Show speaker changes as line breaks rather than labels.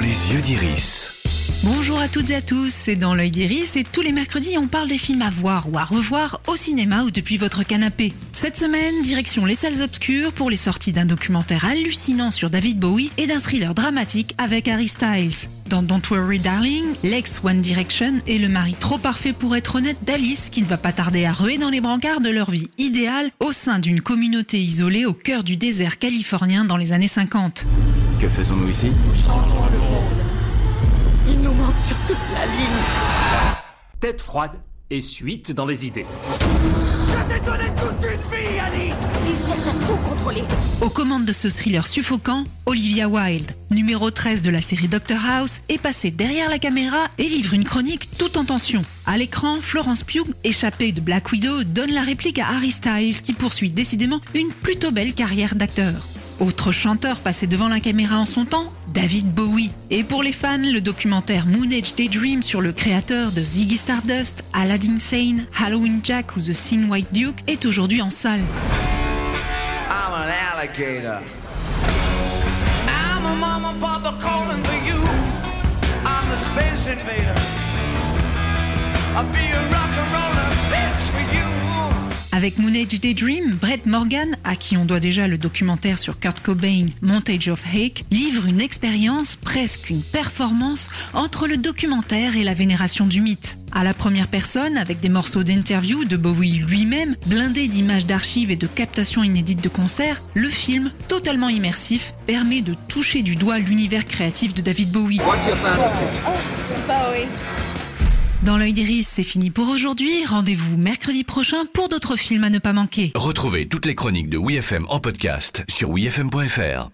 Les yeux d'Iris.
Bonjour à toutes et à tous, c'est dans l'œil d'Iris et tous les mercredis on parle des films à voir ou à revoir au cinéma ou depuis votre canapé. Cette semaine, direction les salles obscures pour les sorties d'un documentaire hallucinant sur David Bowie et d'un thriller dramatique avec Harry Styles. Dans Don't Worry Darling, l'ex One Direction est le mari trop parfait pour être honnête d'Alice qui ne va pas tarder à ruer dans les brancards de leur vie idéale au sein d'une communauté isolée au cœur du désert californien dans les années 50.
Que faisons-nous ici
Ils nous mentent sur toute la ligne.
Tête froide et suite dans les idées.
Ils cherchent à tout contrôler.
Aux commandes de ce thriller suffocant, Olivia Wilde, numéro 13 de la série Doctor House, est passée derrière la caméra et livre une chronique tout en tension. À l'écran, Florence Pugh, échappée de Black Widow, donne la réplique à Harry Styles qui poursuit décidément une plutôt belle carrière d'acteur. Autre chanteur passé devant la caméra en son temps, David Bowie. Et pour les fans, le documentaire Moon Age Daydream sur le créateur de Ziggy Stardust, Aladdin Sane, Halloween Jack ou The Sin White Duke est aujourd'hui en salle.
I'm an alligator. I'm a mama papa calling for you. I'm the space invader. I'll be a rock roller.
Avec Moon Age Daydream, Brett Morgan, à qui on doit déjà le documentaire sur Kurt Cobain, Montage of Hake, livre une expérience, presque une performance, entre le documentaire et la vénération du mythe. À la première personne, avec des morceaux d'interview de Bowie lui-même, blindé d'images d'archives et de captations inédites de concerts, le film, totalement immersif, permet de toucher du doigt l'univers créatif de David Bowie. Dans l'œil d'Iris, c'est fini pour aujourd'hui. Rendez-vous mercredi prochain pour d'autres films à ne pas manquer.
Retrouvez toutes les chroniques de WeFM en podcast sur WeFM.fr.